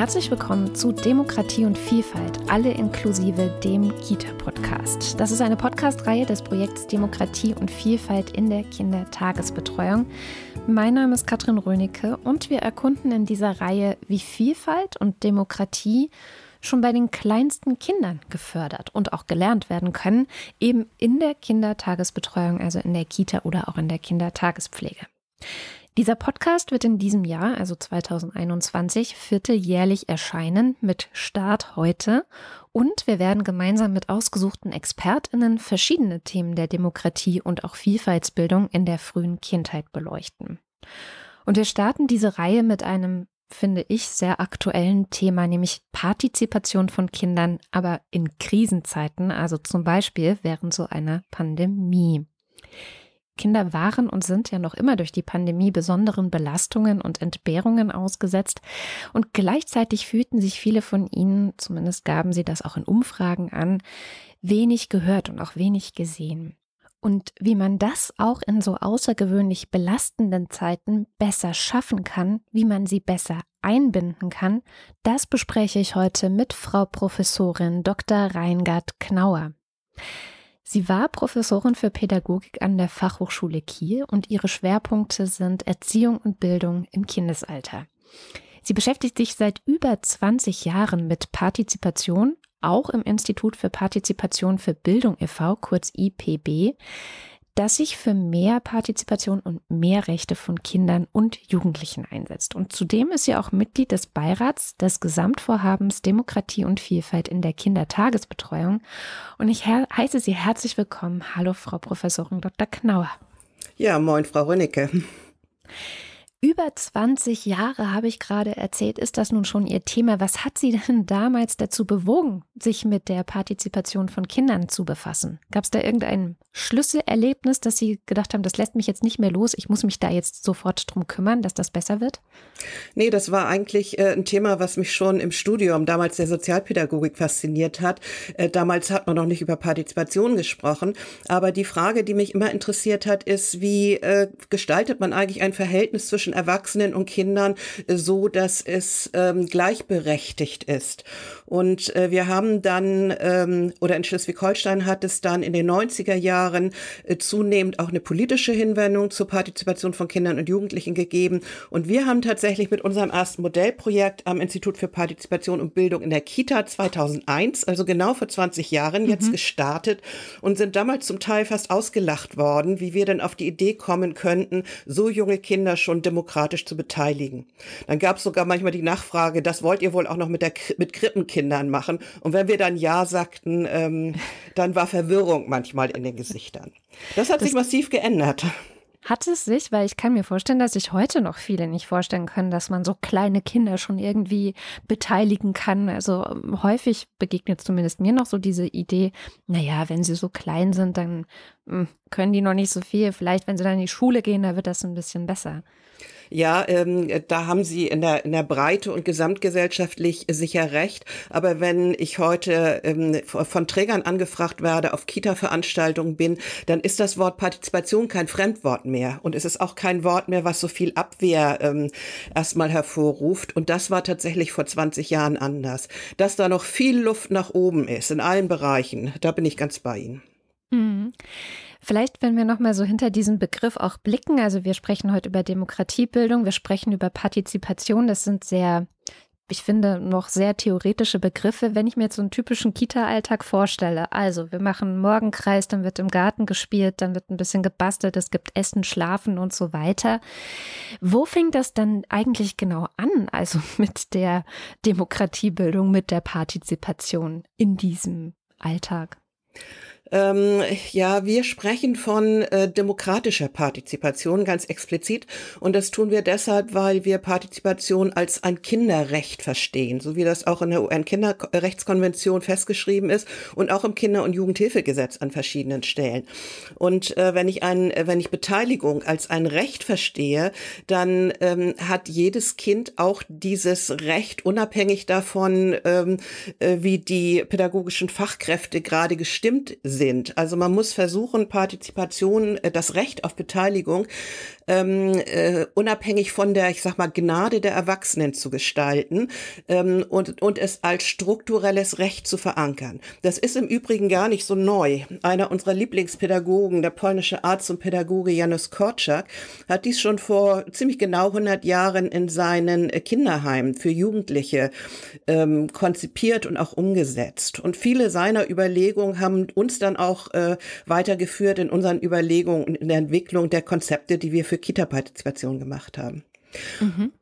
Herzlich willkommen zu Demokratie und Vielfalt, alle inklusive dem Kita-Podcast. Das ist eine Podcast-Reihe des Projekts Demokratie und Vielfalt in der Kindertagesbetreuung. Mein Name ist Katrin Rönecke und wir erkunden in dieser Reihe, wie Vielfalt und Demokratie schon bei den kleinsten Kindern gefördert und auch gelernt werden können, eben in der Kindertagesbetreuung, also in der Kita oder auch in der Kindertagespflege. Dieser Podcast wird in diesem Jahr, also 2021, vierteljährlich erscheinen mit Start heute und wir werden gemeinsam mit ausgesuchten Expertinnen verschiedene Themen der Demokratie und auch Vielfaltsbildung in der frühen Kindheit beleuchten. Und wir starten diese Reihe mit einem, finde ich, sehr aktuellen Thema, nämlich Partizipation von Kindern, aber in Krisenzeiten, also zum Beispiel während so einer Pandemie. Kinder waren und sind ja noch immer durch die Pandemie besonderen Belastungen und Entbehrungen ausgesetzt. Und gleichzeitig fühlten sich viele von ihnen, zumindest gaben sie das auch in Umfragen an, wenig gehört und auch wenig gesehen. Und wie man das auch in so außergewöhnlich belastenden Zeiten besser schaffen kann, wie man sie besser einbinden kann, das bespreche ich heute mit Frau Professorin Dr. Reingard Knauer. Sie war Professorin für Pädagogik an der Fachhochschule Kiel und ihre Schwerpunkte sind Erziehung und Bildung im Kindesalter. Sie beschäftigt sich seit über 20 Jahren mit Partizipation, auch im Institut für Partizipation für Bildung e.V., kurz IPB das sich für mehr Partizipation und mehr Rechte von Kindern und Jugendlichen einsetzt. Und zudem ist sie auch Mitglied des Beirats des Gesamtvorhabens Demokratie und Vielfalt in der Kindertagesbetreuung. Und ich heiße Sie herzlich willkommen. Hallo, Frau Professorin Dr. Knauer. Ja, moin, Frau Rönnecke. Über 20 Jahre, habe ich gerade erzählt, ist das nun schon Ihr Thema. Was hat Sie denn damals dazu bewogen, sich mit der Partizipation von Kindern zu befassen? Gab es da irgendein Schlüsselerlebnis, dass Sie gedacht haben, das lässt mich jetzt nicht mehr los, ich muss mich da jetzt sofort drum kümmern, dass das besser wird? Nee, das war eigentlich äh, ein Thema, was mich schon im Studium damals der Sozialpädagogik fasziniert hat. Äh, damals hat man noch nicht über Partizipation gesprochen, aber die Frage, die mich immer interessiert hat, ist, wie äh, gestaltet man eigentlich ein Verhältnis zwischen zwischen Erwachsenen und Kindern äh, so, dass es ähm, gleichberechtigt ist. Und äh, wir haben dann, ähm, oder in Schleswig-Holstein hat es dann in den 90er Jahren äh, zunehmend auch eine politische Hinwendung zur Partizipation von Kindern und Jugendlichen gegeben. Und wir haben tatsächlich mit unserem ersten Modellprojekt am Institut für Partizipation und Bildung in der Kita 2001, also genau vor 20 Jahren, jetzt mhm. gestartet und sind damals zum Teil fast ausgelacht worden, wie wir denn auf die Idee kommen könnten, so junge Kinder schon demokratisch demokratisch zu beteiligen. Dann gab es sogar manchmal die Nachfrage, das wollt ihr wohl auch noch mit, der, mit Krippenkindern machen. Und wenn wir dann Ja sagten, ähm, dann war Verwirrung manchmal in den Gesichtern. Das hat das sich massiv geändert. Hat es sich, weil ich kann mir vorstellen, dass sich heute noch viele nicht vorstellen können, dass man so kleine Kinder schon irgendwie beteiligen kann. Also ähm, häufig begegnet zumindest mir noch so diese Idee, naja, wenn sie so klein sind, dann hm, können die noch nicht so viel. Vielleicht, wenn sie dann in die Schule gehen, da wird das ein bisschen besser. Ja, ähm, da haben Sie in der, in der Breite und gesamtgesellschaftlich sicher recht. Aber wenn ich heute ähm, von Trägern angefragt werde, auf Kita-Veranstaltungen bin, dann ist das Wort Partizipation kein Fremdwort mehr. Und es ist auch kein Wort mehr, was so viel Abwehr ähm, erstmal hervorruft. Und das war tatsächlich vor 20 Jahren anders. Dass da noch viel Luft nach oben ist in allen Bereichen, da bin ich ganz bei Ihnen. Mhm. Vielleicht, wenn wir nochmal so hinter diesen Begriff auch blicken, also wir sprechen heute über Demokratiebildung, wir sprechen über Partizipation, das sind sehr, ich finde, noch sehr theoretische Begriffe. Wenn ich mir jetzt so einen typischen Kita-Alltag vorstelle, also wir machen Morgenkreis, dann wird im Garten gespielt, dann wird ein bisschen gebastelt, es gibt Essen, Schlafen und so weiter. Wo fängt das dann eigentlich genau an, also mit der Demokratiebildung, mit der Partizipation in diesem Alltag? Ähm, ja, wir sprechen von äh, demokratischer Partizipation ganz explizit und das tun wir deshalb, weil wir Partizipation als ein Kinderrecht verstehen, so wie das auch in der UN-Kinderrechtskonvention festgeschrieben ist und auch im Kinder- und Jugendhilfegesetz an verschiedenen Stellen. Und äh, wenn ich ein, wenn ich Beteiligung als ein Recht verstehe, dann ähm, hat jedes Kind auch dieses Recht, unabhängig davon, ähm, äh, wie die pädagogischen Fachkräfte gerade gestimmt sind sind. Also man muss versuchen, Partizipation, äh, das Recht auf Beteiligung ähm, äh, unabhängig von der, ich sag mal, Gnade der Erwachsenen zu gestalten ähm, und, und es als strukturelles Recht zu verankern. Das ist im Übrigen gar nicht so neu. Einer unserer Lieblingspädagogen, der polnische Arzt und Pädagoge Janusz Korczak, hat dies schon vor ziemlich genau 100 Jahren in seinen Kinderheimen für Jugendliche ähm, konzipiert und auch umgesetzt. Und viele seiner Überlegungen haben uns dann auch äh, weitergeführt in unseren Überlegungen und in der Entwicklung der Konzepte, die wir für Kita-Partizipation gemacht haben. Mhm.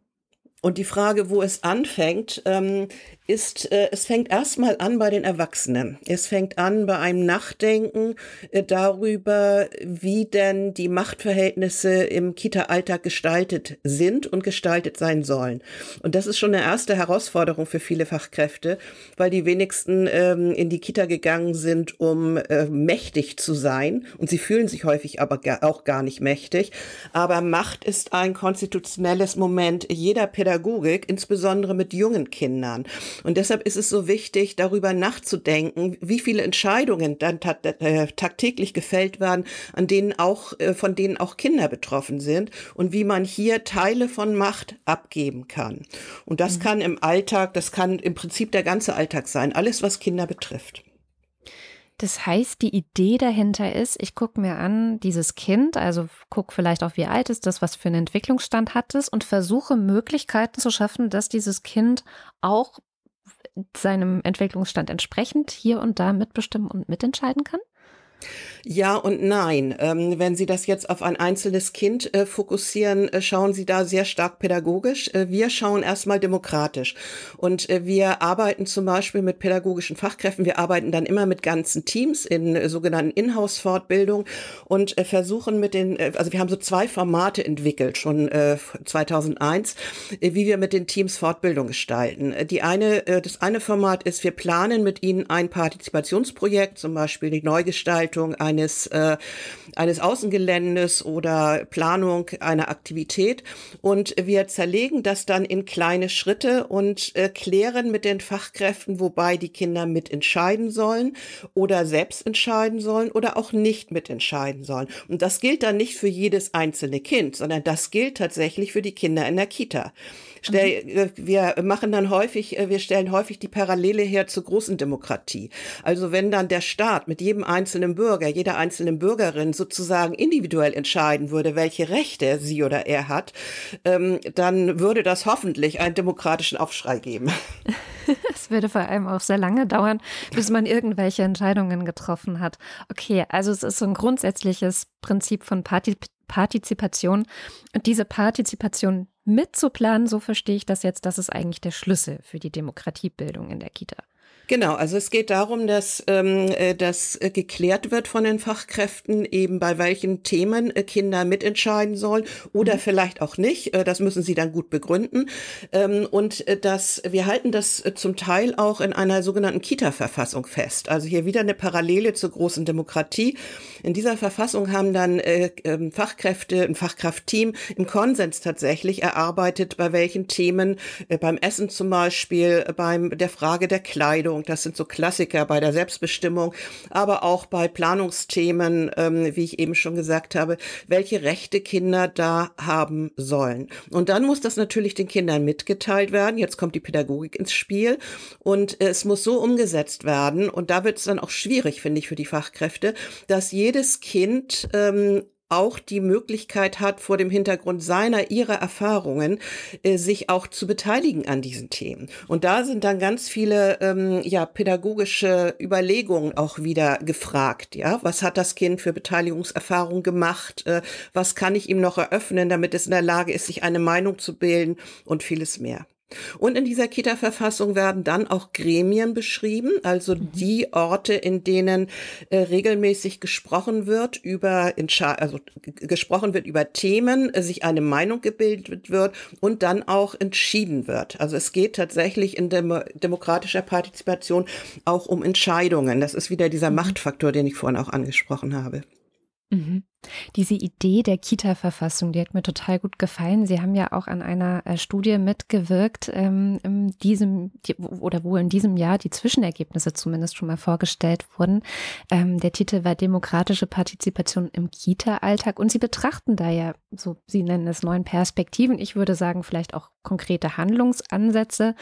Und die Frage, wo es anfängt, ähm, ist, äh, es fängt erstmal an bei den Erwachsenen. Es fängt an bei einem Nachdenken äh, darüber, wie denn die Machtverhältnisse im Kita-Alltag gestaltet sind und gestaltet sein sollen. Und das ist schon eine erste Herausforderung für viele Fachkräfte, weil die wenigsten ähm, in die Kita gegangen sind, um äh, mächtig zu sein. Und sie fühlen sich häufig aber gar, auch gar nicht mächtig. Aber Macht ist ein konstitutionelles Moment jeder Pädagogik, insbesondere mit jungen Kindern. Und deshalb ist es so wichtig, darüber nachzudenken, wie viele Entscheidungen dann äh, tagtäglich gefällt werden, an denen auch, äh, von denen auch Kinder betroffen sind und wie man hier Teile von Macht abgeben kann. Und das mhm. kann im Alltag, das kann im Prinzip der ganze Alltag sein, alles, was Kinder betrifft. Das heißt, die Idee dahinter ist, ich gucke mir an, dieses Kind, also gucke vielleicht auch, wie alt ist das, was für einen Entwicklungsstand hat es und versuche Möglichkeiten zu schaffen, dass dieses Kind auch seinem Entwicklungsstand entsprechend hier und da mitbestimmen und mitentscheiden kann? Ja und nein. Ähm, wenn Sie das jetzt auf ein einzelnes Kind äh, fokussieren, äh, schauen Sie da sehr stark pädagogisch. Äh, wir schauen erstmal demokratisch. Und wir arbeiten zum Beispiel mit pädagogischen Fachkräften. Wir arbeiten dann immer mit ganzen Teams in sogenannten Inhouse-Fortbildung und versuchen mit den, also wir haben so zwei Formate entwickelt, schon 2001, wie wir mit den Teams Fortbildung gestalten. Die eine, das eine Format ist, wir planen mit ihnen ein Partizipationsprojekt, zum Beispiel die Neugestaltung eines, äh, eines Außengeländes oder Planung einer Aktivität. Und wir zerlegen das dann in kleine Schritte und äh, klären mit den Fachkräften, wobei die Kinder mitentscheiden sollen oder selbst entscheiden sollen oder auch nicht mitentscheiden sollen. Und das gilt dann nicht für jedes einzelne Kind, sondern das gilt tatsächlich für die Kinder in der Kita. Stell. Äh, wir machen dann häufig, äh, wir stellen häufig die Parallele her zur großen Demokratie. Also wenn dann der Staat mit jedem einzelnen Bürger, jeder einzelnen Bürgerin sozusagen individuell entscheiden würde, welche Rechte sie oder er hat, ähm, dann würde das hoffentlich einen demokratischen Aufschrei geben. Es würde vor allem auch sehr lange dauern, bis man irgendwelche Entscheidungen getroffen hat. Okay, also es ist so ein grundsätzliches Prinzip von Partizip Partizipation. Und diese Partizipation mitzuplanen, so verstehe ich das jetzt, das ist eigentlich der Schlüssel für die Demokratiebildung in der Kita. Genau, also es geht darum, dass ähm, äh, das äh, geklärt wird von den Fachkräften, eben bei welchen Themen äh, Kinder mitentscheiden sollen oder mhm. vielleicht auch nicht. Das müssen sie dann gut begründen. Ähm, und äh, das, wir halten das zum Teil auch in einer sogenannten Kita-Verfassung fest. Also hier wieder eine Parallele zur großen Demokratie. In dieser Verfassung haben dann äh, äh, Fachkräfte, ein Fachkraftteam im Konsens tatsächlich erarbeitet, bei welchen Themen, äh, beim Essen zum Beispiel, beim der Frage der Kleidung, Ernährung, das sind so Klassiker bei der Selbstbestimmung, aber auch bei Planungsthemen, ähm, wie ich eben schon gesagt habe, welche Rechte Kinder da haben sollen. Und dann muss das natürlich den Kindern mitgeteilt werden. Jetzt kommt die Pädagogik ins Spiel und es muss so umgesetzt werden. Und da wird es dann auch schwierig, finde ich, für die Fachkräfte, dass jedes Kind ähm, auch die Möglichkeit hat, vor dem Hintergrund seiner, ihrer Erfahrungen, äh, sich auch zu beteiligen an diesen Themen. Und da sind dann ganz viele, ähm, ja, pädagogische Überlegungen auch wieder gefragt, ja. Was hat das Kind für Beteiligungserfahrung gemacht? Äh, was kann ich ihm noch eröffnen, damit es in der Lage ist, sich eine Meinung zu bilden und vieles mehr. Und in dieser Kita-Verfassung werden dann auch Gremien beschrieben, also mhm. die Orte, in denen äh, regelmäßig gesprochen wird über, also gesprochen wird über Themen, äh, sich eine Meinung gebildet wird und dann auch entschieden wird. Also es geht tatsächlich in dem, demokratischer Partizipation auch um Entscheidungen. Das ist wieder dieser mhm. Machtfaktor, den ich vorhin auch angesprochen habe. Mhm. Diese Idee der Kita-Verfassung, die hat mir total gut gefallen. Sie haben ja auch an einer äh, Studie mitgewirkt, ähm, in diesem oder wo in diesem Jahr die Zwischenergebnisse zumindest schon mal vorgestellt wurden. Ähm, der Titel war Demokratische Partizipation im Kita-Alltag und Sie betrachten da ja, so Sie nennen es neuen Perspektiven. Ich würde sagen, vielleicht auch konkrete Handlungsansätze,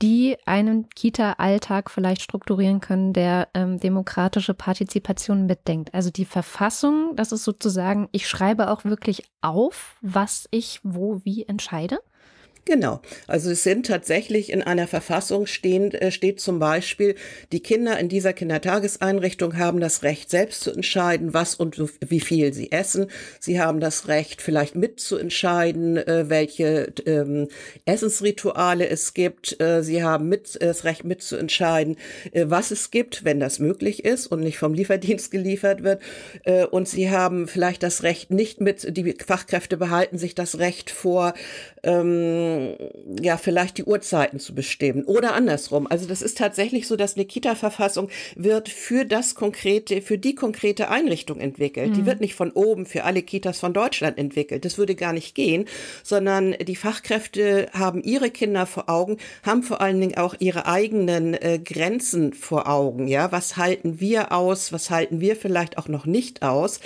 die einen Kita-Alltag vielleicht strukturieren können, der ähm, demokratische Partizipation mitdenkt. Also die Verfassung, das ist sozusagen, ich schreibe auch wirklich auf, was ich wo wie entscheide. Genau. Also es sind tatsächlich in einer Verfassung stehen, äh, steht zum Beispiel, die Kinder in dieser Kindertageseinrichtung haben das Recht, selbst zu entscheiden, was und wie viel sie essen. Sie haben das Recht, vielleicht mitzuentscheiden, äh, welche ähm, Essensrituale es gibt. Äh, sie haben mit, das Recht mitzuentscheiden, was es gibt, wenn das möglich ist und nicht vom Lieferdienst geliefert wird. Und sie haben vielleicht das Recht, nicht mit, die Fachkräfte behalten sich das Recht vor, ähm, ja, vielleicht die Uhrzeiten zu bestimmen oder andersrum. Also das ist tatsächlich so, dass eine Kita-Verfassung wird für das konkrete, für die konkrete Einrichtung entwickelt. Mhm. Die wird nicht von oben für alle Kitas von Deutschland entwickelt. Das würde gar nicht gehen, sondern die Fachkräfte haben ihre Kinder vor Augen, haben vor allen Dingen auch ihre eigenen äh, Grenzen vor Augen. Ja, was halten wir aus? Was halten wir vielleicht auch noch nicht aus?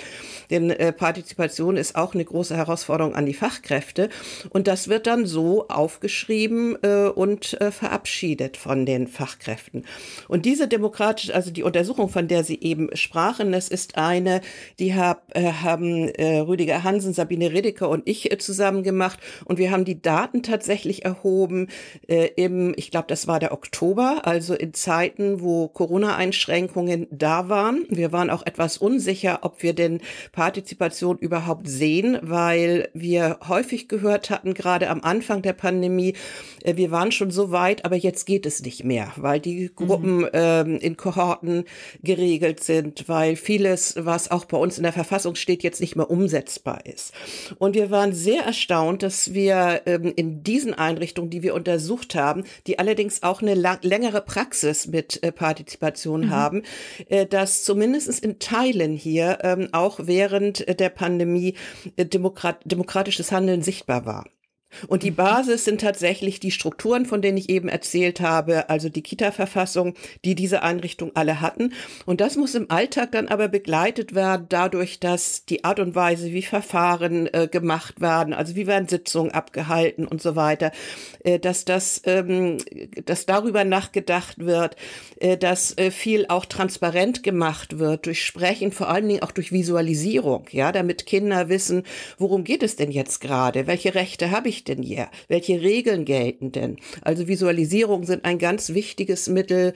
Denn äh, Partizipation ist auch eine große Herausforderung an die Fachkräfte. Und das wird dann so aufgeschrieben äh, und äh, verabschiedet von den Fachkräften. Und diese demokratische, also die Untersuchung, von der Sie eben sprachen, das ist eine, die hab, äh, haben äh, Rüdiger Hansen, Sabine Redeker und ich äh, zusammen gemacht. Und wir haben die Daten tatsächlich erhoben äh, im, ich glaube, das war der Oktober, also in Zeiten, wo Corona-Einschränkungen da waren. Wir waren auch etwas unsicher, ob wir denn Partizipation überhaupt sehen, weil wir häufig gehört hatten, gerade am Anfang der Pandemie, äh, wir waren schon so weit, aber jetzt geht es nicht mehr, weil die Gruppen mhm. ähm, in Kohorten geregelt sind, weil vieles, was auch bei uns in der Verfassung steht, jetzt nicht mehr umsetzbar ist. Und wir waren sehr erstaunt, dass wir ähm, in diesen Einrichtungen, die wir untersucht haben, die allerdings auch eine längere Praxis mit äh, Partizipation mhm. haben, äh, dass zumindest in Teilen hier ähm, auch während der Pandemie äh, Demokrat demokratisches Handeln sichtbar war. Und die Basis sind tatsächlich die Strukturen, von denen ich eben erzählt habe, also die Kita-Verfassung, die diese Einrichtungen alle hatten. Und das muss im Alltag dann aber begleitet werden dadurch, dass die Art und Weise, wie Verfahren äh, gemacht werden, also wie werden Sitzungen abgehalten und so weiter, äh, dass das, ähm, dass darüber nachgedacht wird, äh, dass äh, viel auch transparent gemacht wird durch Sprechen, vor allen Dingen auch durch Visualisierung, ja, damit Kinder wissen, worum geht es denn jetzt gerade, welche Rechte habe ich denn hier? Welche Regeln gelten denn? Also Visualisierung sind ein ganz wichtiges Mittel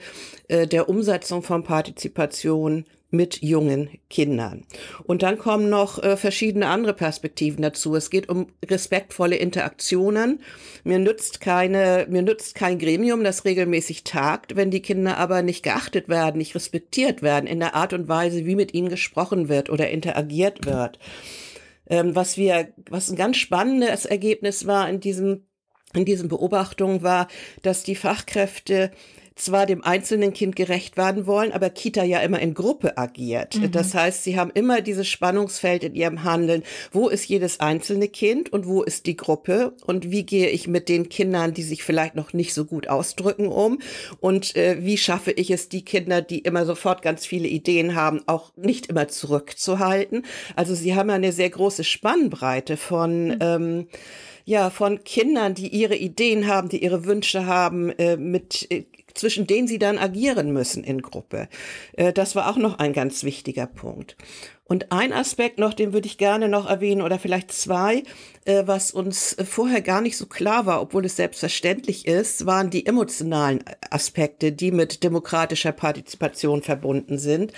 äh, der Umsetzung von Partizipation mit jungen Kindern. Und dann kommen noch äh, verschiedene andere Perspektiven dazu. Es geht um respektvolle Interaktionen. Mir nützt keine, mir nützt kein Gremium, das regelmäßig tagt, wenn die Kinder aber nicht geachtet werden, nicht respektiert werden in der Art und Weise, wie mit ihnen gesprochen wird oder interagiert wird. Ähm, was wir, was ein ganz spannendes Ergebnis war in diesem in diesen Beobachtungen war, dass die Fachkräfte zwar dem einzelnen Kind gerecht werden wollen, aber Kita ja immer in Gruppe agiert. Mhm. Das heißt, sie haben immer dieses Spannungsfeld in ihrem Handeln. Wo ist jedes einzelne Kind und wo ist die Gruppe? Und wie gehe ich mit den Kindern, die sich vielleicht noch nicht so gut ausdrücken, um? Und äh, wie schaffe ich es, die Kinder, die immer sofort ganz viele Ideen haben, auch nicht immer zurückzuhalten? Also sie haben eine sehr große Spannbreite von mhm. ähm, ja, von Kindern, die ihre Ideen haben, die ihre Wünsche haben, äh, mit äh, zwischen denen sie dann agieren müssen in Gruppe. Äh, das war auch noch ein ganz wichtiger Punkt. Und ein Aspekt noch, den würde ich gerne noch erwähnen oder vielleicht zwei, äh, was uns vorher gar nicht so klar war, obwohl es selbstverständlich ist, waren die emotionalen Aspekte, die mit demokratischer Partizipation verbunden sind.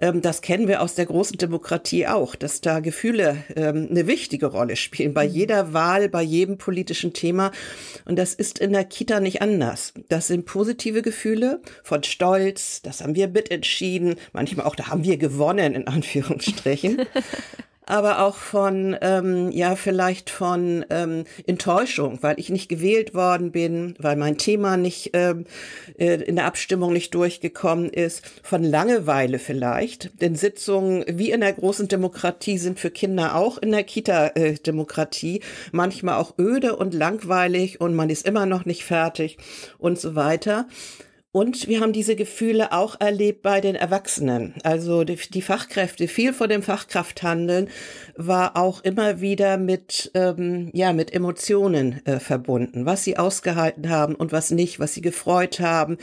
Ähm, das kennen wir aus der großen Demokratie auch, dass da Gefühle ähm, eine wichtige Rolle spielen, bei mhm. jeder Wahl, bei jedem politischen Thema. Und das ist in der Kita nicht anders. Das sind positive Gefühle von Stolz, das haben wir mitentschieden, manchmal auch, da haben wir gewonnen, in Anführungsstrichen. aber auch von, ähm, ja, vielleicht von ähm, Enttäuschung, weil ich nicht gewählt worden bin, weil mein Thema nicht ähm, äh, in der Abstimmung nicht durchgekommen ist, von Langeweile vielleicht. Denn Sitzungen wie in der großen Demokratie sind für Kinder auch in der Kita-Demokratie manchmal auch öde und langweilig und man ist immer noch nicht fertig und so weiter. Und wir haben diese Gefühle auch erlebt bei den Erwachsenen. Also die, die Fachkräfte, viel von dem Fachkrafthandeln war auch immer wieder mit, ähm, ja, mit Emotionen äh, verbunden. Was sie ausgehalten haben und was nicht, was sie gefreut haben,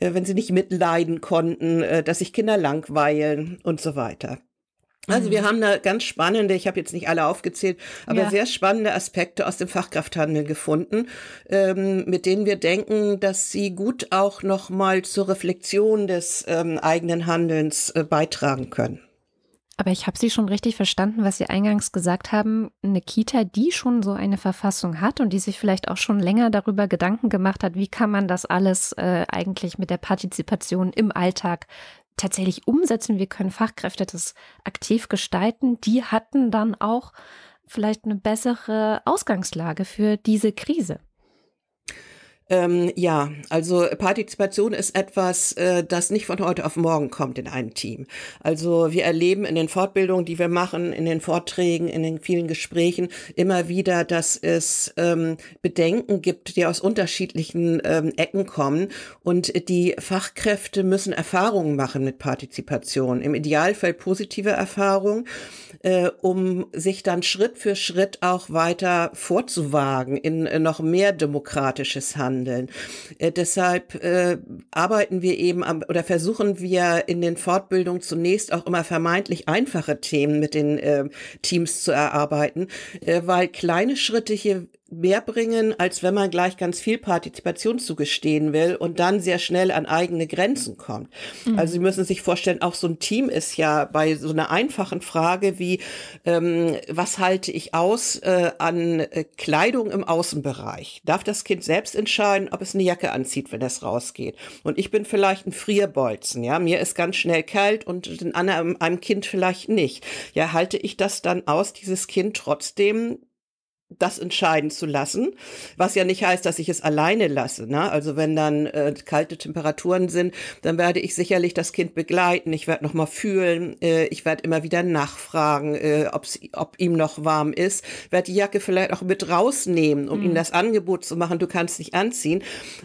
äh, wenn sie nicht mitleiden konnten, äh, dass sich Kinder langweilen und so weiter. Also wir mhm. haben da ganz spannende, ich habe jetzt nicht alle aufgezählt, aber ja. sehr spannende Aspekte aus dem Fachkrafthandel gefunden, ähm, mit denen wir denken, dass sie gut auch noch mal zur Reflexion des ähm, eigenen Handelns äh, beitragen können. Aber ich habe Sie schon richtig verstanden, was Sie eingangs gesagt haben. Eine Kita, die schon so eine Verfassung hat und die sich vielleicht auch schon länger darüber Gedanken gemacht hat, wie kann man das alles äh, eigentlich mit der Partizipation im Alltag tatsächlich umsetzen, wir können Fachkräfte das aktiv gestalten, die hatten dann auch vielleicht eine bessere Ausgangslage für diese Krise. Ähm, ja, also Partizipation ist etwas, äh, das nicht von heute auf morgen kommt in einem Team. Also wir erleben in den Fortbildungen, die wir machen, in den Vorträgen, in den vielen Gesprächen immer wieder, dass es ähm, Bedenken gibt, die aus unterschiedlichen ähm, Ecken kommen und die Fachkräfte müssen Erfahrungen machen mit Partizipation. Im Idealfall positive Erfahrungen, äh, um sich dann Schritt für Schritt auch weiter vorzuwagen in äh, noch mehr demokratisches Handeln handeln. Äh, deshalb äh, arbeiten wir eben am, oder versuchen wir in den Fortbildungen zunächst auch immer vermeintlich einfache Themen mit den äh, Teams zu erarbeiten, äh, weil kleine Schritte hier mehr bringen, als wenn man gleich ganz viel Partizipation zugestehen will und dann sehr schnell an eigene Grenzen kommt. Mhm. Also Sie müssen sich vorstellen, auch so ein Team ist ja bei so einer einfachen Frage wie, ähm, was halte ich aus äh, an äh, Kleidung im Außenbereich? Darf das Kind selbst entscheiden, ob es eine Jacke anzieht, wenn es rausgeht? Und ich bin vielleicht ein Frierbolzen, ja, mir ist ganz schnell kalt und den anderen, einem Kind vielleicht nicht. Ja, halte ich das dann aus, dieses Kind trotzdem das entscheiden zu lassen, was ja nicht heißt, dass ich es alleine lasse. Ne? Also wenn dann äh, kalte Temperaturen sind, dann werde ich sicherlich das Kind begleiten. Ich werde noch mal fühlen. Äh, ich werde immer wieder nachfragen, äh, ob ihm noch warm ist. Werde die Jacke vielleicht auch mit rausnehmen, um mhm. ihm das Angebot zu machen. Du kannst dich anziehen.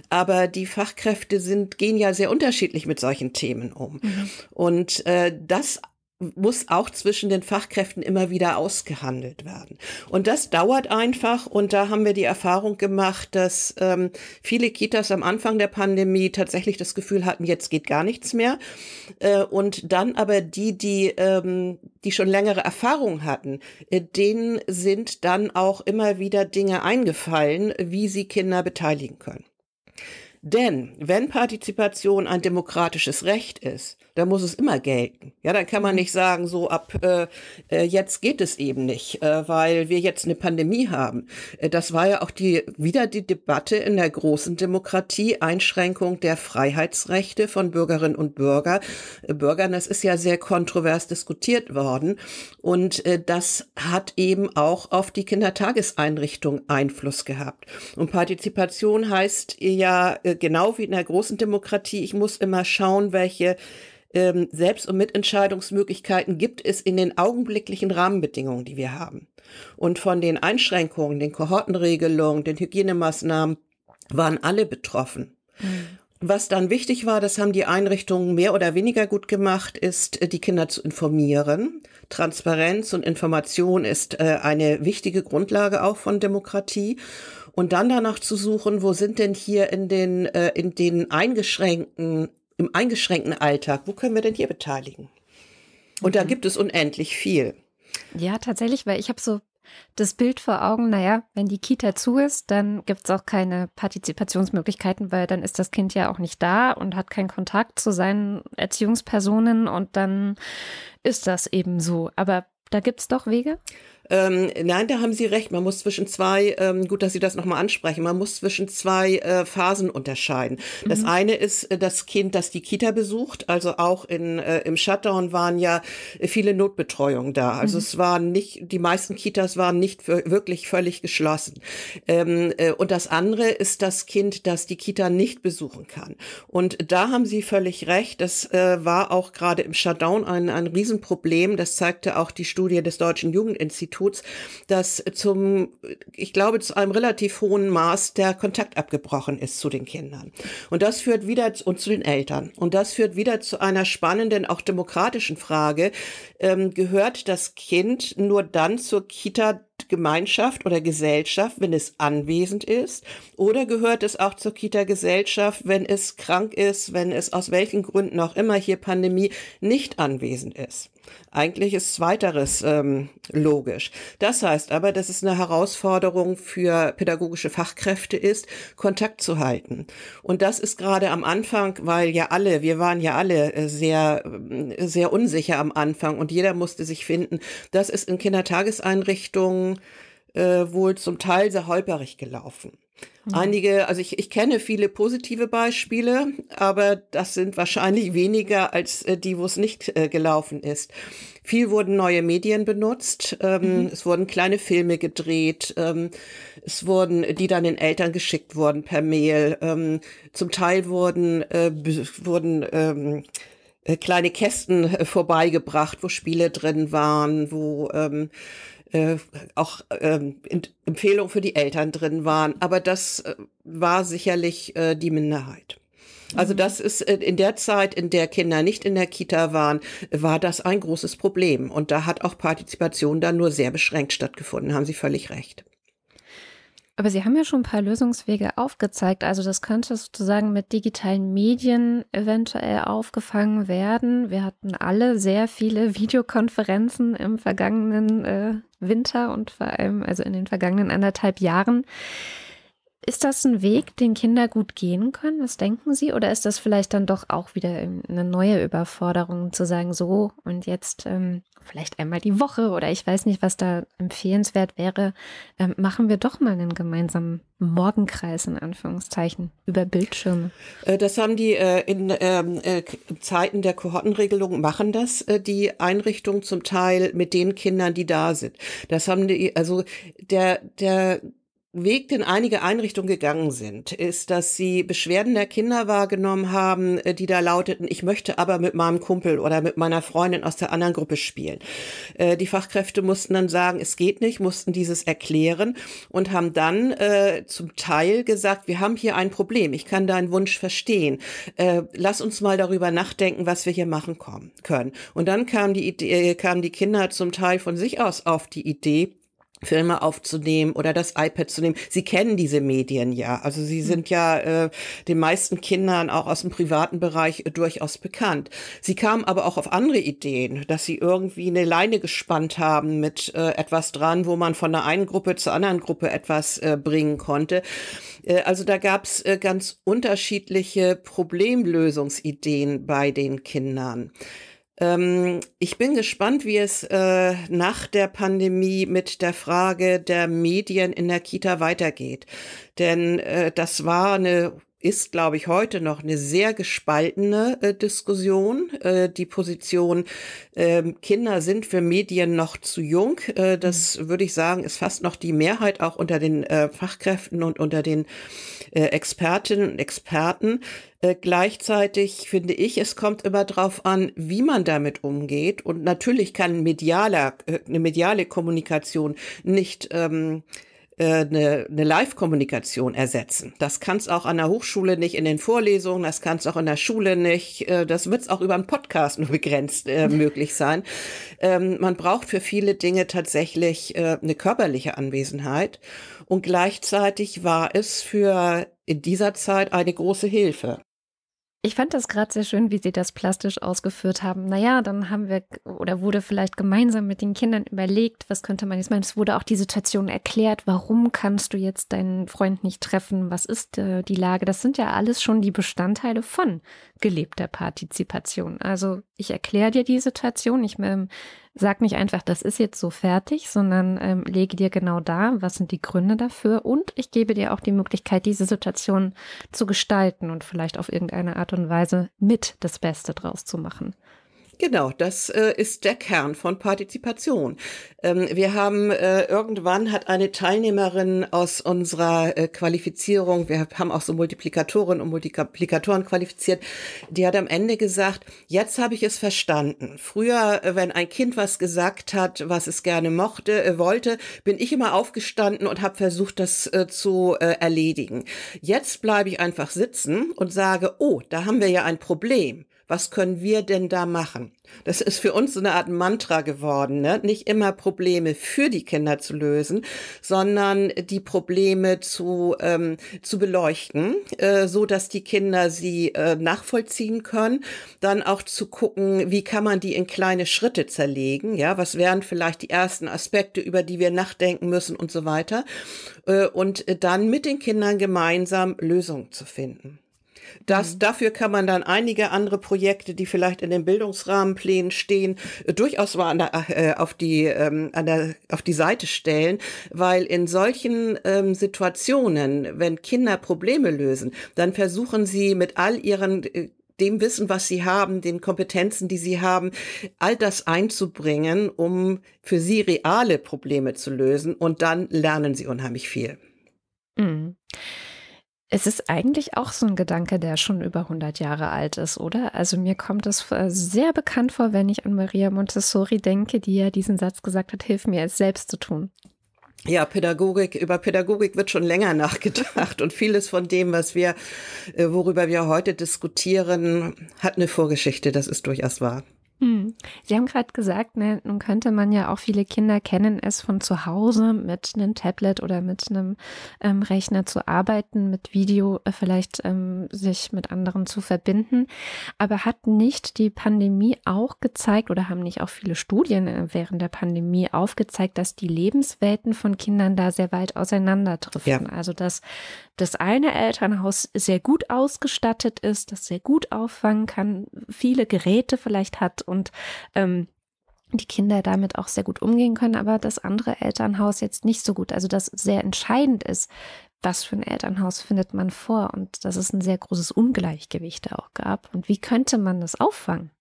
Aber die Fachkräfte sind gehen ja sehr unterschiedlich mit solchen Themen um. Mhm. Und äh, das muss auch zwischen den Fachkräften immer wieder ausgehandelt werden. Und das dauert einfach. Und da haben wir die Erfahrung gemacht, dass ähm, viele Kitas am Anfang der Pandemie tatsächlich das Gefühl hatten, jetzt geht gar nichts mehr. Äh, und dann aber die, die, ähm, die schon längere Erfahrung hatten, äh, denen sind dann auch immer wieder Dinge eingefallen, wie sie Kinder beteiligen können. Denn wenn Partizipation ein demokratisches Recht ist, dann muss es immer gelten. Ja, dann kann man nicht sagen, so ab äh, äh, jetzt geht es eben nicht, äh, weil wir jetzt eine Pandemie haben. Äh, das war ja auch die wieder die Debatte in der großen Demokratie, Einschränkung der Freiheitsrechte von Bürgerinnen und Bürger, äh, Bürgern. Das ist ja sehr kontrovers diskutiert worden und äh, das hat eben auch auf die Kindertageseinrichtung Einfluss gehabt. Und Partizipation heißt ja äh, genau wie in der großen Demokratie, ich muss immer schauen, welche ähm, Selbst- und Mitentscheidungsmöglichkeiten gibt es in den augenblicklichen Rahmenbedingungen, die wir haben. Und von den Einschränkungen, den Kohortenregelungen, den Hygienemaßnahmen waren alle betroffen. Mhm. Was dann wichtig war, das haben die Einrichtungen mehr oder weniger gut gemacht, ist, äh, die Kinder zu informieren. Transparenz und Information ist äh, eine wichtige Grundlage auch von Demokratie und dann danach zu suchen, wo sind denn hier in den, äh, in den eingeschränkten, im eingeschränkten Alltag, wo können wir denn hier beteiligen? Und mhm. da gibt es unendlich viel. Ja, tatsächlich, weil ich habe so das Bild vor Augen, naja, wenn die Kita zu ist, dann gibt es auch keine Partizipationsmöglichkeiten, weil dann ist das Kind ja auch nicht da und hat keinen Kontakt zu seinen Erziehungspersonen und dann ist das eben so. Aber da gibt es doch Wege? Ähm, nein, da haben Sie recht. Man muss zwischen zwei, ähm, gut, dass Sie das nochmal ansprechen, man muss zwischen zwei äh, Phasen unterscheiden. Mhm. Das eine ist äh, das Kind, das die Kita besucht. Also auch in, äh, im Shutdown waren ja viele Notbetreuungen da. Also mhm. es waren nicht, die meisten Kitas waren nicht wirklich völlig geschlossen. Ähm, äh, und das andere ist das Kind, das die Kita nicht besuchen kann. Und da haben Sie völlig recht. Das äh, war auch gerade im Shutdown ein, ein Riesenproblem. Das zeigte auch die Studie des Deutschen Jugendinstituts, dass zum, ich glaube, zu einem relativ hohen Maß der Kontakt abgebrochen ist zu den Kindern. Und das führt wieder und zu den Eltern. Und das führt wieder zu einer spannenden, auch demokratischen Frage. Ähm, gehört das Kind nur dann zur Kita Gemeinschaft oder Gesellschaft, wenn es anwesend ist? Oder gehört es auch zur Kita-Gesellschaft, wenn es krank ist, wenn es aus welchen Gründen auch immer hier Pandemie nicht anwesend ist? Eigentlich ist Zweiteres ähm, logisch. Das heißt aber, dass es eine Herausforderung für pädagogische Fachkräfte ist, Kontakt zu halten. Und das ist gerade am Anfang, weil ja alle, wir waren ja alle äh, sehr, äh, sehr unsicher am Anfang und jeder musste sich finden. Das ist in Kindertageseinrichtungen äh, wohl zum Teil sehr holperig gelaufen. Mhm. Einige, also ich, ich kenne viele positive Beispiele, aber das sind wahrscheinlich weniger als äh, die, wo es nicht äh, gelaufen ist. Viel wurden neue Medien benutzt, ähm, mhm. es wurden kleine Filme gedreht, ähm, es wurden, die dann den Eltern geschickt wurden per Mail. Ähm, zum Teil wurden, äh, wurden ähm, äh, kleine Kästen äh, vorbeigebracht, wo Spiele drin waren, wo ähm, äh, auch ähm, Empfehlungen für die Eltern drin waren. Aber das äh, war sicherlich äh, die Minderheit. Also mhm. das ist äh, in der Zeit, in der Kinder nicht in der Kita waren, war das ein großes Problem. Und da hat auch Partizipation dann nur sehr beschränkt stattgefunden. Haben Sie völlig recht. Aber Sie haben ja schon ein paar Lösungswege aufgezeigt. Also das könnte sozusagen mit digitalen Medien eventuell aufgefangen werden. Wir hatten alle sehr viele Videokonferenzen im vergangenen äh, Winter und vor allem also in den vergangenen anderthalb Jahren. Ist das ein Weg, den Kinder gut gehen können? Was denken Sie? Oder ist das vielleicht dann doch auch wieder eine neue Überforderung zu sagen, so und jetzt ähm, vielleicht einmal die Woche oder ich weiß nicht, was da empfehlenswert wäre, ähm, machen wir doch mal einen gemeinsamen Morgenkreis in Anführungszeichen über Bildschirme. Äh, das haben die äh, in ähm, äh, Zeiten der Kohortenregelung machen das äh, die Einrichtungen zum Teil mit den Kindern, die da sind. Das haben die also der der Weg, den einige Einrichtungen gegangen sind, ist, dass sie Beschwerden der Kinder wahrgenommen haben, äh, die da lauteten, ich möchte aber mit meinem Kumpel oder mit meiner Freundin aus der anderen Gruppe spielen. Äh, die Fachkräfte mussten dann sagen, es geht nicht, mussten dieses erklären und haben dann äh, zum Teil gesagt, wir haben hier ein Problem, ich kann deinen Wunsch verstehen. Äh, lass uns mal darüber nachdenken, was wir hier machen können. Und dann kamen die, Idee, kamen die Kinder zum Teil von sich aus auf die Idee, Filme aufzunehmen oder das iPad zu nehmen. Sie kennen diese Medien ja. Also sie sind ja äh, den meisten Kindern auch aus dem privaten Bereich äh, durchaus bekannt. Sie kamen aber auch auf andere Ideen, dass sie irgendwie eine Leine gespannt haben mit äh, etwas dran, wo man von der einen Gruppe zur anderen Gruppe etwas äh, bringen konnte. Äh, also da gab's äh, ganz unterschiedliche Problemlösungsideen bei den Kindern. Ähm, ich bin gespannt, wie es äh, nach der Pandemie mit der Frage der Medien in der Kita weitergeht. Denn äh, das war eine ist, glaube ich, heute noch eine sehr gespaltene äh, Diskussion. Äh, die Position, äh, Kinder sind für Medien noch zu jung, äh, das würde ich sagen, ist fast noch die Mehrheit auch unter den äh, Fachkräften und unter den äh, Expertinnen und Experten. Äh, gleichzeitig finde ich, es kommt immer darauf an, wie man damit umgeht. Und natürlich kann medialer, äh, eine mediale Kommunikation nicht ähm, äh, eine, eine Live-Kommunikation ersetzen. Das kann es auch an der Hochschule nicht in den Vorlesungen, das kann es auch in der Schule nicht, äh, das wird es auch über einen Podcast nur begrenzt äh, möglich sein. Ähm, man braucht für viele Dinge tatsächlich äh, eine körperliche Anwesenheit und gleichzeitig war es für in dieser Zeit eine große Hilfe. Ich fand das gerade sehr schön, wie Sie das plastisch ausgeführt haben. Naja, dann haben wir oder wurde vielleicht gemeinsam mit den Kindern überlegt, was könnte man jetzt machen. Es wurde auch die Situation erklärt, warum kannst du jetzt deinen Freund nicht treffen, was ist äh, die Lage. Das sind ja alles schon die Bestandteile von gelebter Partizipation. Also ich erkläre dir die Situation, ich ähm, Sag nicht einfach, das ist jetzt so fertig, sondern ähm, lege dir genau da, was sind die Gründe dafür und ich gebe dir auch die Möglichkeit, diese Situation zu gestalten und vielleicht auf irgendeine Art und Weise mit das Beste draus zu machen. Genau, das äh, ist der Kern von Partizipation. Ähm, wir haben äh, irgendwann hat eine Teilnehmerin aus unserer äh, Qualifizierung, wir haben auch so Multiplikatoren und Multiplikatoren qualifiziert, die hat am Ende gesagt, jetzt habe ich es verstanden. Früher, äh, wenn ein Kind was gesagt hat, was es gerne mochte, äh, wollte, bin ich immer aufgestanden und habe versucht, das äh, zu erledigen. Jetzt bleibe ich einfach sitzen und sage, oh, da haben wir ja ein Problem was können wir denn da machen? Das ist für uns so eine Art Mantra geworden, ne? nicht immer Probleme für die Kinder zu lösen, sondern die Probleme zu, ähm, zu beleuchten, äh, so dass die Kinder sie äh, nachvollziehen können. Dann auch zu gucken, wie kann man die in kleine Schritte zerlegen, ja, was wären vielleicht die ersten Aspekte, über die wir nachdenken müssen und so weiter. Äh, und dann mit den Kindern gemeinsam Lösungen zu finden. Das, mhm. Dafür kann man dann einige andere Projekte, die vielleicht in den Bildungsrahmenplänen stehen, äh, durchaus mal der, äh, auf, die, ähm, an der, auf die Seite stellen, weil in solchen ähm, Situationen, wenn Kinder Probleme lösen, dann versuchen sie mit all ihren äh, dem Wissen, was sie haben, den Kompetenzen, die sie haben, all das einzubringen, um für sie reale Probleme zu lösen. Und dann lernen sie unheimlich viel. Mhm. Es ist eigentlich auch so ein Gedanke, der schon über 100 Jahre alt ist, oder? Also mir kommt es äh, sehr bekannt vor, wenn ich an Maria Montessori denke, die ja diesen Satz gesagt hat, hilf mir es selbst zu tun. Ja, Pädagogik, über Pädagogik wird schon länger nachgedacht und vieles von dem, was wir, äh, worüber wir heute diskutieren, hat eine Vorgeschichte, das ist durchaus wahr. Hm. Sie haben gerade gesagt, ne, nun könnte man ja auch viele Kinder kennen, es von zu Hause mit einem Tablet oder mit einem ähm, Rechner zu arbeiten, mit Video äh, vielleicht ähm, sich mit anderen zu verbinden. Aber hat nicht die Pandemie auch gezeigt oder haben nicht auch viele Studien äh, während der Pandemie aufgezeigt, dass die Lebenswelten von Kindern da sehr weit auseinanderdriften? Ja. Also dass das eine Elternhaus sehr gut ausgestattet ist, das sehr gut auffangen kann, viele Geräte vielleicht hat und ähm, die Kinder damit auch sehr gut umgehen können, aber das andere Elternhaus jetzt nicht so gut. Also das sehr entscheidend ist, was für ein Elternhaus findet man vor und dass es ein sehr großes Ungleichgewicht auch gab. Und wie könnte man das auffangen?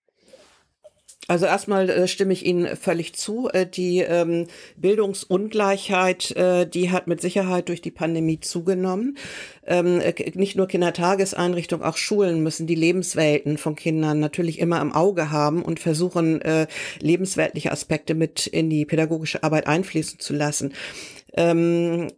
Also erstmal äh, stimme ich Ihnen völlig zu. Äh, die ähm, Bildungsungleichheit, äh, die hat mit Sicherheit durch die Pandemie zugenommen. Ähm, äh, nicht nur Kindertageseinrichtungen, auch Schulen müssen die Lebenswelten von Kindern natürlich immer im Auge haben und versuchen, lebensweltliche Aspekte mit in die pädagogische Arbeit einfließen zu lassen. Ähm,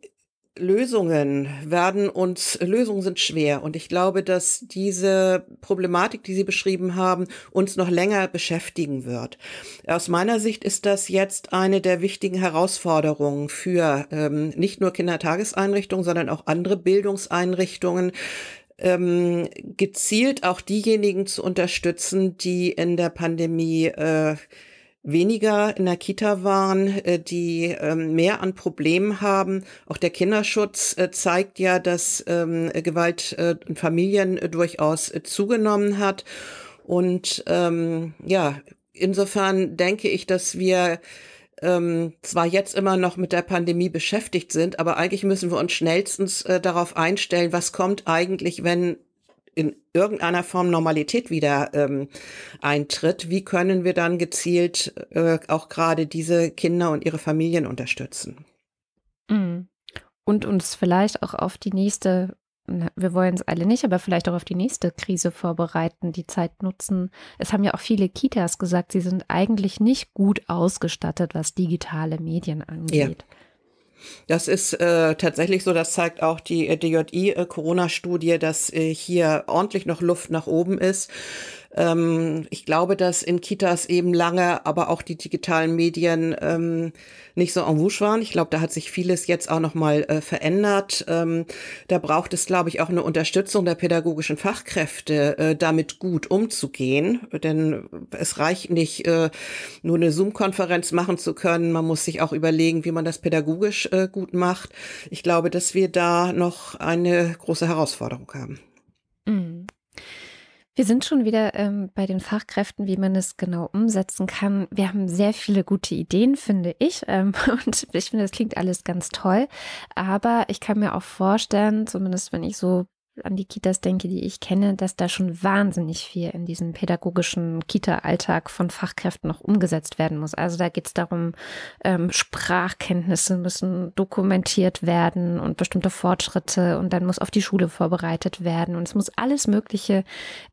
Lösungen werden uns, Lösungen sind schwer. Und ich glaube, dass diese Problematik, die Sie beschrieben haben, uns noch länger beschäftigen wird. Aus meiner Sicht ist das jetzt eine der wichtigen Herausforderungen für ähm, nicht nur Kindertageseinrichtungen, sondern auch andere Bildungseinrichtungen, ähm, gezielt auch diejenigen zu unterstützen, die in der Pandemie äh, weniger in der Kita waren, äh, die ähm, mehr an Problemen haben. Auch der Kinderschutz äh, zeigt ja, dass ähm, Gewalt äh, in Familien durchaus zugenommen hat. Und ähm, ja, insofern denke ich, dass wir ähm, zwar jetzt immer noch mit der Pandemie beschäftigt sind, aber eigentlich müssen wir uns schnellstens äh, darauf einstellen, was kommt eigentlich, wenn in irgendeiner Form Normalität wieder ähm, eintritt, wie können wir dann gezielt äh, auch gerade diese Kinder und ihre Familien unterstützen? Mhm. Und uns vielleicht auch auf die nächste, wir wollen es alle nicht, aber vielleicht auch auf die nächste Krise vorbereiten, die Zeit nutzen. Es haben ja auch viele Kitas gesagt, sie sind eigentlich nicht gut ausgestattet, was digitale Medien angeht. Ja. Das ist äh, tatsächlich so, das zeigt auch die äh, DJI-Corona-Studie, äh, dass äh, hier ordentlich noch Luft nach oben ist. Ähm, ich glaube, dass in Kitas eben lange, aber auch die digitalen Medien ähm, nicht so en bouche waren. Ich glaube, da hat sich vieles jetzt auch noch mal äh, verändert. Ähm, da braucht es, glaube ich, auch eine Unterstützung der pädagogischen Fachkräfte, äh, damit gut umzugehen. Denn es reicht nicht, äh, nur eine Zoom-Konferenz machen zu können. Man muss sich auch überlegen, wie man das pädagogisch äh, gut macht. Ich glaube, dass wir da noch eine große Herausforderung haben. Wir sind schon wieder ähm, bei den Fachkräften, wie man es genau umsetzen kann. Wir haben sehr viele gute Ideen, finde ich. Ähm, und ich finde, das klingt alles ganz toll. Aber ich kann mir auch vorstellen, zumindest wenn ich so an die Kitas denke, die ich kenne, dass da schon wahnsinnig viel in diesem pädagogischen Kita-Alltag von Fachkräften noch umgesetzt werden muss. Also da geht es darum, ähm, Sprachkenntnisse müssen dokumentiert werden und bestimmte Fortschritte und dann muss auf die Schule vorbereitet werden und es muss alles Mögliche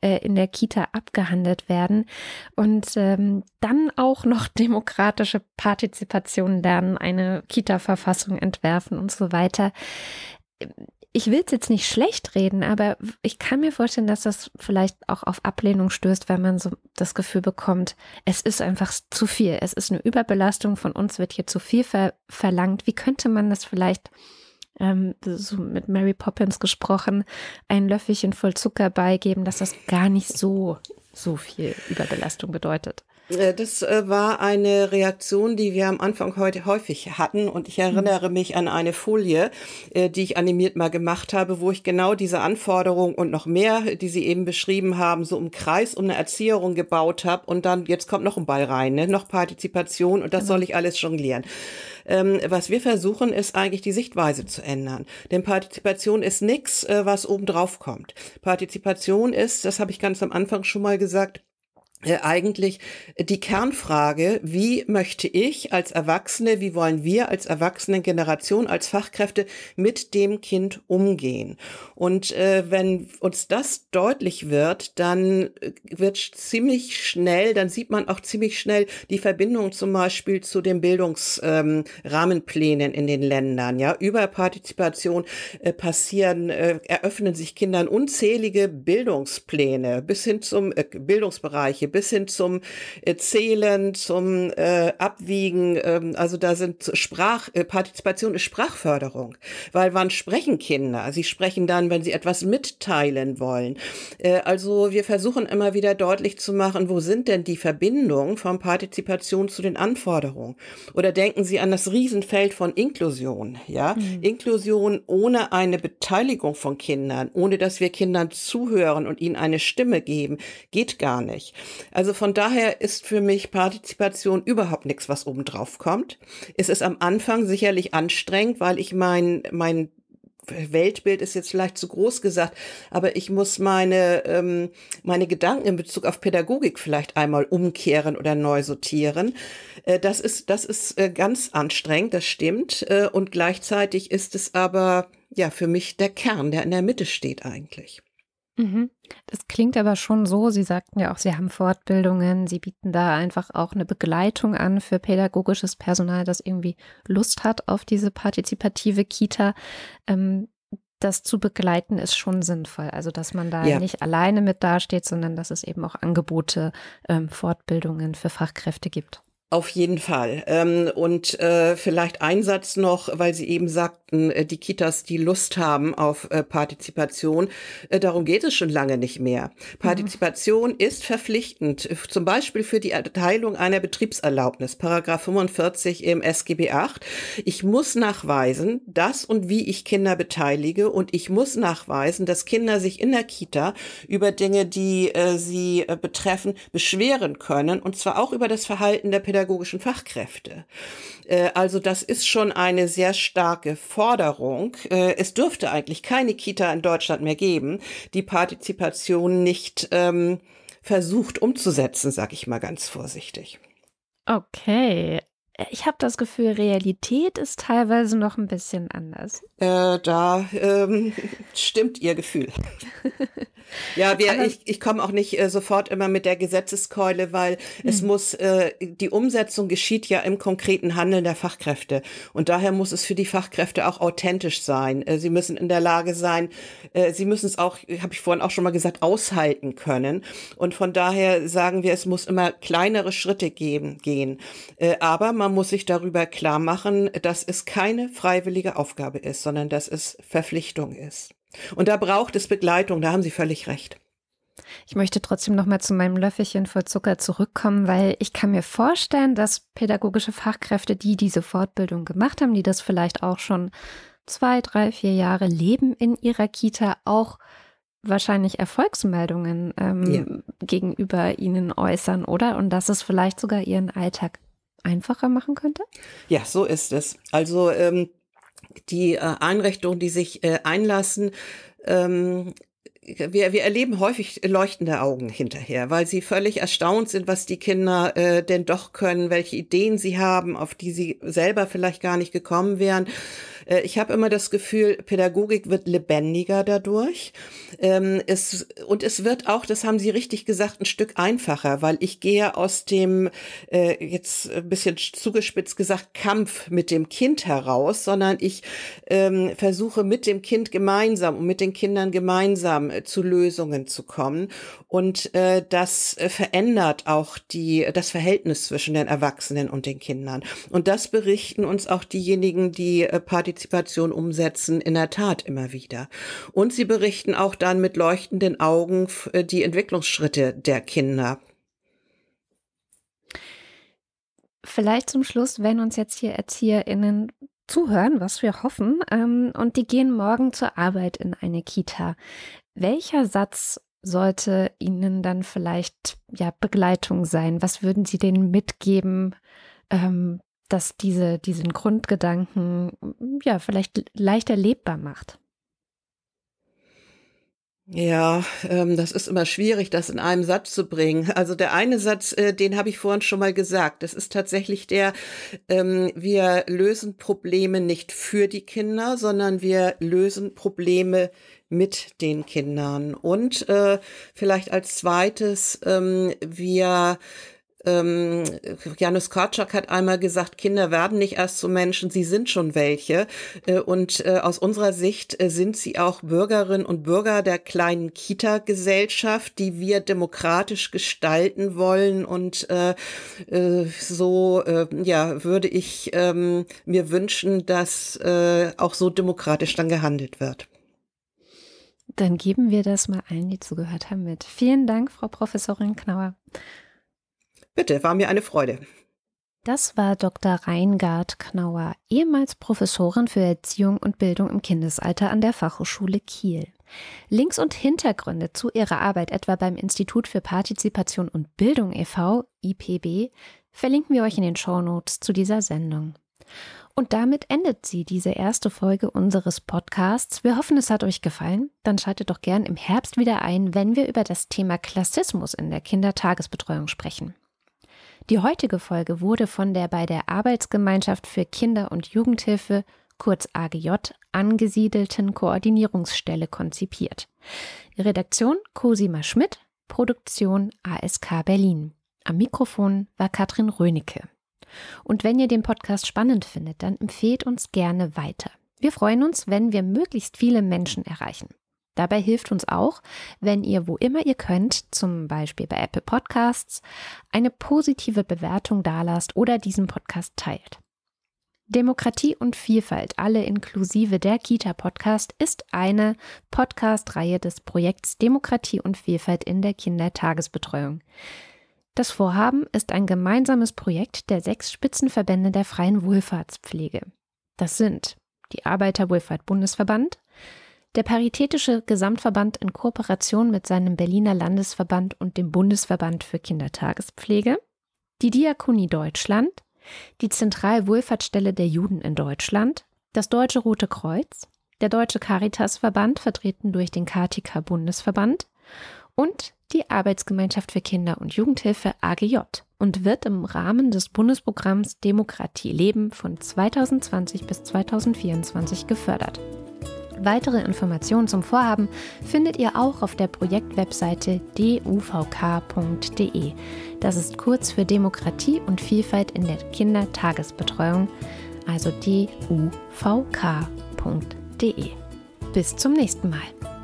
äh, in der Kita abgehandelt werden und ähm, dann auch noch demokratische Partizipation lernen, eine Kita-Verfassung entwerfen und so weiter ich will es jetzt nicht schlecht reden, aber ich kann mir vorstellen, dass das vielleicht auch auf Ablehnung stößt, weil man so das Gefühl bekommt, es ist einfach zu viel. Es ist eine Überbelastung, von uns wird hier zu viel ver verlangt. Wie könnte man das vielleicht ähm, so mit Mary Poppins gesprochen, ein Löffelchen voll Zucker beigeben, dass das gar nicht so, so viel Überbelastung bedeutet? Äh, das äh, war eine Reaktion, die wir am Anfang heute häufig hatten. Und ich erinnere mich an eine Folie, äh, die ich animiert mal gemacht habe, wo ich genau diese Anforderung und noch mehr, die Sie eben beschrieben haben, so im Kreis um eine Erzieherin gebaut habe. Und dann, jetzt kommt noch ein Ball rein, ne? noch Partizipation und das genau. soll ich alles jonglieren. Ähm, was wir versuchen, ist eigentlich die Sichtweise zu ändern. Denn Partizipation ist nichts, was oben drauf kommt. Partizipation ist, das habe ich ganz am Anfang schon mal gesagt, eigentlich die Kernfrage, wie möchte ich als Erwachsene, wie wollen wir als Erwachsene Generation, als Fachkräfte mit dem Kind umgehen? Und äh, wenn uns das deutlich wird, dann äh, wird ziemlich schnell, dann sieht man auch ziemlich schnell die Verbindung zum Beispiel zu den Bildungsrahmenplänen ähm, in den Ländern. Ja, über Partizipation äh, passieren, äh, eröffnen sich Kindern unzählige Bildungspläne bis hin zum äh, Bildungsbereiche bis hin zum äh, Zählen, zum äh, Abwiegen. Ähm, also da sind Sprach, äh, Partizipation ist Sprachförderung. Weil wann sprechen Kinder? Sie sprechen dann, wenn sie etwas mitteilen wollen. Äh, also wir versuchen immer wieder deutlich zu machen, wo sind denn die Verbindungen von Partizipation zu den Anforderungen? Oder denken Sie an das Riesenfeld von Inklusion, ja? Mhm. Inklusion ohne eine Beteiligung von Kindern, ohne dass wir Kindern zuhören und ihnen eine Stimme geben, geht gar nicht. Also von daher ist für mich Partizipation überhaupt nichts, was obendrauf kommt. Es ist am Anfang sicherlich anstrengend, weil ich mein, mein Weltbild ist jetzt vielleicht zu groß gesagt, aber ich muss meine, ähm, meine Gedanken in Bezug auf Pädagogik vielleicht einmal umkehren oder neu sortieren. Äh, das ist, das ist äh, ganz anstrengend, das stimmt. Äh, und gleichzeitig ist es aber, ja, für mich der Kern, der in der Mitte steht eigentlich. Mhm. Das klingt aber schon so. Sie sagten ja auch, Sie haben Fortbildungen. Sie bieten da einfach auch eine Begleitung an für pädagogisches Personal, das irgendwie Lust hat auf diese partizipative Kita. Ähm, das zu begleiten ist schon sinnvoll. Also, dass man da ja. nicht alleine mit dasteht, sondern dass es eben auch Angebote, ähm, Fortbildungen für Fachkräfte gibt. Auf jeden Fall. Ähm, und äh, vielleicht ein Satz noch, weil Sie eben sagten, äh, die Kitas, die Lust haben auf äh, Partizipation. Darum geht es schon lange nicht mehr. Partizipation mhm. ist verpflichtend, zum Beispiel für die Erteilung einer Betriebserlaubnis, Paragraph 45 im SGB 8. Ich muss nachweisen, dass und wie ich Kinder beteilige und ich muss nachweisen, dass Kinder sich in der Kita über Dinge, die sie betreffen, beschweren können und zwar auch über das Verhalten der Pädagogik pädagogischen Fachkräfte. Äh, also das ist schon eine sehr starke Forderung. Äh, es dürfte eigentlich keine Kita in Deutschland mehr geben, die Partizipation nicht ähm, versucht umzusetzen, sag ich mal ganz vorsichtig. Okay, ich habe das Gefühl, Realität ist teilweise noch ein bisschen anders. Äh, da ähm, stimmt Ihr Gefühl. ja, wir, ich, ich komme auch nicht äh, sofort immer mit der Gesetzeskeule, weil hm. es muss, äh, die Umsetzung geschieht ja im konkreten Handeln der Fachkräfte. Und daher muss es für die Fachkräfte auch authentisch sein. Äh, sie müssen in der Lage sein, äh, sie müssen es auch, habe ich vorhin auch schon mal gesagt, aushalten können. Und von daher sagen wir, es muss immer kleinere Schritte geben, gehen. Äh, aber man muss sich darüber klar machen, dass es keine freiwillige Aufgabe ist, sondern dass es Verpflichtung ist. Und da braucht es Begleitung, da haben Sie völlig recht. Ich möchte trotzdem noch mal zu meinem Löffelchen voll Zucker zurückkommen, weil ich kann mir vorstellen, dass pädagogische Fachkräfte, die diese Fortbildung gemacht haben, die das vielleicht auch schon zwei, drei, vier Jahre leben in ihrer Kita, auch wahrscheinlich Erfolgsmeldungen ähm, ja. gegenüber Ihnen äußern, oder? Und dass es vielleicht sogar Ihren Alltag einfacher machen könnte? Ja, so ist es. Also ähm, die äh, Einrichtungen, die sich äh, einlassen, ähm, wir, wir erleben häufig leuchtende Augen hinterher, weil sie völlig erstaunt sind, was die Kinder äh, denn doch können, welche Ideen sie haben, auf die sie selber vielleicht gar nicht gekommen wären. Äh, ich habe immer das Gefühl, Pädagogik wird lebendiger dadurch. Ähm, es, und es wird auch, das haben Sie richtig gesagt, ein Stück einfacher, weil ich gehe aus dem, äh, jetzt ein bisschen zugespitzt gesagt, Kampf mit dem Kind heraus, sondern ich ähm, versuche mit dem Kind gemeinsam und mit den Kindern gemeinsam äh, zu Lösungen zu kommen. Und das verändert auch die, das Verhältnis zwischen den Erwachsenen und den Kindern. Und das berichten uns auch diejenigen, die äh, Partizipation umsetzen, in der Tat immer wieder. Und sie berichten auch dann mit leuchtenden Augen äh, die Entwicklungsschritte der Kinder. Vielleicht zum Schluss, wenn uns jetzt hier ErzieherInnen zuhören, was wir hoffen, ähm, und die gehen morgen zur Arbeit in eine Kita. Welcher Satz sollte Ihnen dann vielleicht ja Begleitung sein? Was würden Sie denen mitgeben, ähm, dass diese, diesen Grundgedanken ja vielleicht leicht erlebbar macht? Ja, ähm, das ist immer schwierig, das in einem Satz zu bringen. Also der eine Satz, äh, den habe ich vorhin schon mal gesagt. Das ist tatsächlich der, ähm, wir lösen Probleme nicht für die Kinder, sondern wir lösen Probleme mit den Kindern. Und äh, vielleicht als zweites, ähm, wir ähm, Janusz Korczak hat einmal gesagt, Kinder werden nicht erst zu Menschen, sie sind schon welche. Äh, und äh, aus unserer Sicht äh, sind sie auch Bürgerinnen und Bürger der kleinen Kita-Gesellschaft, die wir demokratisch gestalten wollen. Und äh, äh, so äh, ja, würde ich ähm, mir wünschen, dass äh, auch so demokratisch dann gehandelt wird. Dann geben wir das mal allen, die zugehört haben, mit. Vielen Dank, Frau Professorin Knauer. Bitte, war mir eine Freude. Das war Dr. Reingard Knauer, ehemals Professorin für Erziehung und Bildung im Kindesalter an der Fachhochschule Kiel. Links und Hintergründe zu ihrer Arbeit etwa beim Institut für Partizipation und Bildung e.V., IPB, verlinken wir euch in den Shownotes zu dieser Sendung. Und damit endet sie diese erste Folge unseres Podcasts. Wir hoffen, es hat euch gefallen. Dann schaltet doch gern im Herbst wieder ein, wenn wir über das Thema Klassismus in der Kindertagesbetreuung sprechen. Die heutige Folge wurde von der bei der Arbeitsgemeinschaft für Kinder- und Jugendhilfe, kurz AGJ, angesiedelten Koordinierungsstelle konzipiert. Redaktion Cosima Schmidt, Produktion ASK Berlin. Am Mikrofon war Katrin Rönecke. Und wenn ihr den Podcast spannend findet, dann empfehlt uns gerne weiter. Wir freuen uns, wenn wir möglichst viele Menschen erreichen. Dabei hilft uns auch, wenn ihr wo immer ihr könnt, zum Beispiel bei Apple Podcasts, eine positive Bewertung dalasst oder diesen Podcast teilt. Demokratie und Vielfalt, alle inklusive der Kita-Podcast, ist eine Podcast-Reihe des Projekts Demokratie und Vielfalt in der Kindertagesbetreuung. Das Vorhaben ist ein gemeinsames Projekt der sechs Spitzenverbände der freien Wohlfahrtspflege. Das sind die Arbeiterwohlfahrt-Bundesverband, der Paritätische Gesamtverband in Kooperation mit seinem Berliner Landesverband und dem Bundesverband für Kindertagespflege, die Diakonie Deutschland, die Zentralwohlfahrtsstelle der Juden in Deutschland, das Deutsche Rote Kreuz, der Deutsche Caritasverband, vertreten durch den KTK Bundesverband, und die Arbeitsgemeinschaft für Kinder- und Jugendhilfe AGJ und wird im Rahmen des Bundesprogramms Demokratie leben von 2020 bis 2024 gefördert. Weitere Informationen zum Vorhaben findet ihr auch auf der Projektwebseite duvk.de. Das ist kurz für Demokratie und Vielfalt in der Kindertagesbetreuung, also duvk.de. Bis zum nächsten Mal.